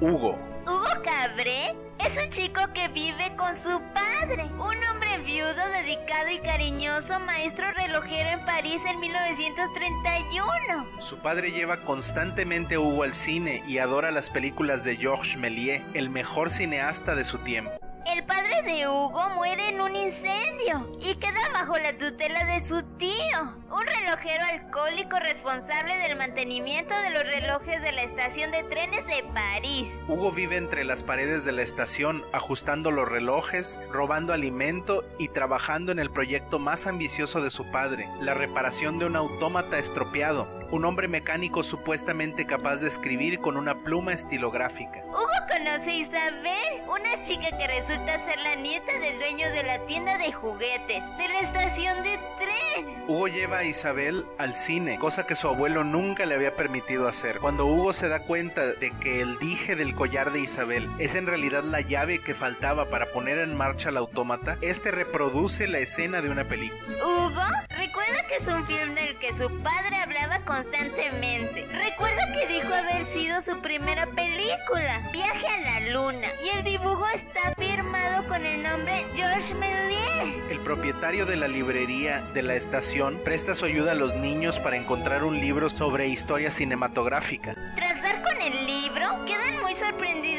Hugo. Hugo Cabré es un chico que vive con su padre, un hombre viudo, dedicado y cariñoso, maestro relojero en París en 1931. Su padre lleva constantemente a Hugo al cine y adora las películas de Georges Méliès, el mejor cineasta de su tiempo. El padre de Hugo muere en un incendio y queda bajo la tutela de su tío, un relojero alcohólico responsable del mantenimiento de los relojes de la estación de trenes de París. Hugo vive entre las paredes de la estación, ajustando los relojes, robando alimento y trabajando en el proyecto más ambicioso de su padre, la reparación de un autómata estropeado, un hombre mecánico supuestamente capaz de escribir con una pluma estilográfica. Hugo conoce a Isabel, una chica que resulta ser la nieta del dueño de la tienda de juguetes de la estación de tren. Hugo lleva a Isabel al cine, cosa que su abuelo nunca le había permitido hacer. Cuando Hugo se da cuenta de que el dije del collar de Isabel es en realidad la llave que faltaba para poner en marcha el autómata, este reproduce la escena de una película. Hugo recuerda que es un film del que su padre hablaba constantemente. Recuerda que dijo haber sido su primera película, Viaje a la Luna, y el dibujo está firmado con el nombre Méliès. El propietario de la librería de la estación presta su ayuda a los niños para encontrar un libro sobre historia cinematográfica. Tras dar con el libro,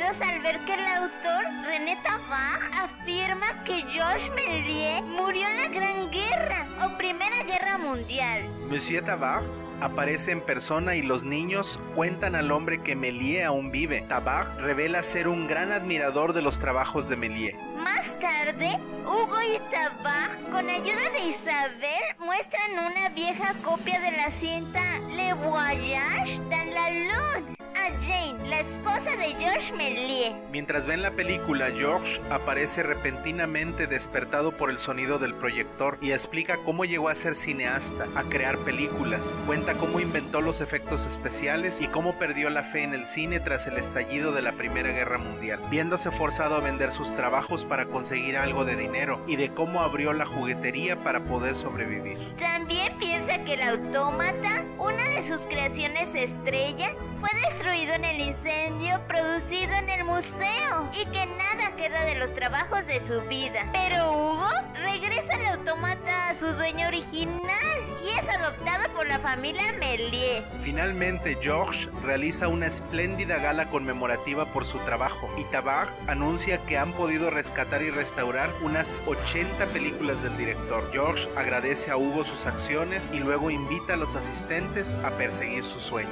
sorprendidos al ver que el autor, René Tabach, afirma que Georges Méliès murió en la Gran Guerra o Primera Guerra Mundial. Monsieur Tabar aparece en persona y los niños cuentan al hombre que Méliès aún vive. Tabar revela ser un gran admirador de los trabajos de Méliès. Más tarde, Hugo y Tabach, con ayuda de Isabel, muestran una vieja copia de la cinta Le Voyage dans esposa de Georges Méliès. Mientras ven la película, George aparece repentinamente despertado por el sonido del proyector y explica cómo llegó a ser cineasta, a crear películas. Cuenta cómo inventó los efectos especiales y cómo perdió la fe en el cine tras el estallido de la Primera Guerra Mundial, viéndose forzado a vender sus trabajos para conseguir algo de dinero y de cómo abrió la juguetería para poder sobrevivir. También piensa que el autómata, una de sus creaciones estrella, fue destruido en el incendio producido en el museo y que nada queda de los trabajos de su vida. Pero Hugo regresa el autómata a su dueño original y es adoptado por la familia Méliès. Finalmente, George realiza una espléndida gala conmemorativa por su trabajo y Tabar anuncia que han podido rescatar y restaurar unas 80 películas del director. George agradece a Hugo sus acciones y luego invita a los asistentes a perseguir sus sueños.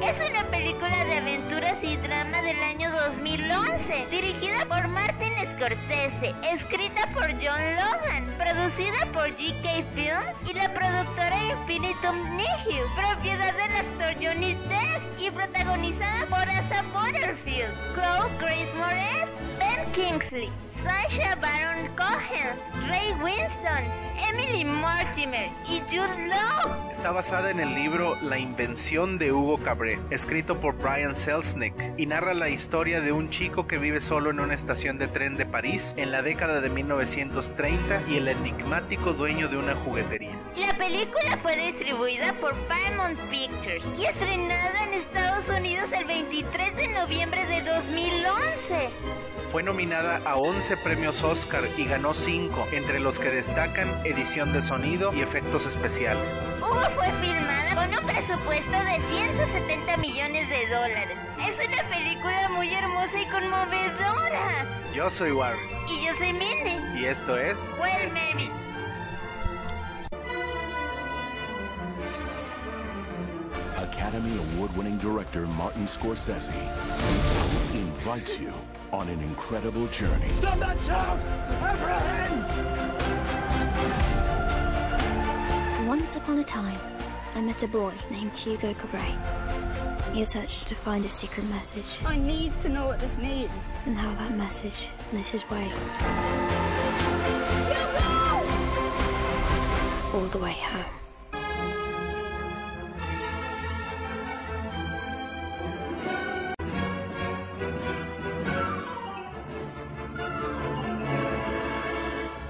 Es una película de aventuras y drama del año 2011, dirigida por Martin Scorsese, escrita por John Logan, producida por GK Films y la productora Infinitum Nihil, propiedad del actor Johnny Depp y protagonizada por Asa Butterfield, Chloe Grace Moretz, Ben Kingsley, Sacha Baron Cohen, Ray Winston, Emily Mortimer y Jude Law. Está basada en el libro La invención de Hugo Cabré, escrito por Brian Selznick, y narra la historia de un chico que vive solo en una estación de tren de París en la década de 1930 y el enigmático dueño de una juguetería. La película fue distribuida por Paramount Pictures y estrenada en Estados Unidos el 23 de noviembre de 2011. Fue nominada a 11 premios Oscar y ganó 5, entre los que destacan edición de sonido y efectos especiales. Hugo fue filmada con un presupuesto de 170 millones de dólares. Es una película muy hermosa y conmovedora. Yo soy Warren Y yo soy Minnie. y esto es Well, maybe. Academy Award winning director Martin Scorsese invites you on an incredible journey Stop that child! Apprehend! Once upon a time, I met a boy named Hugo Cabret. He searched to find a secret message I need to know what this means. and how that message lit his way all the way home.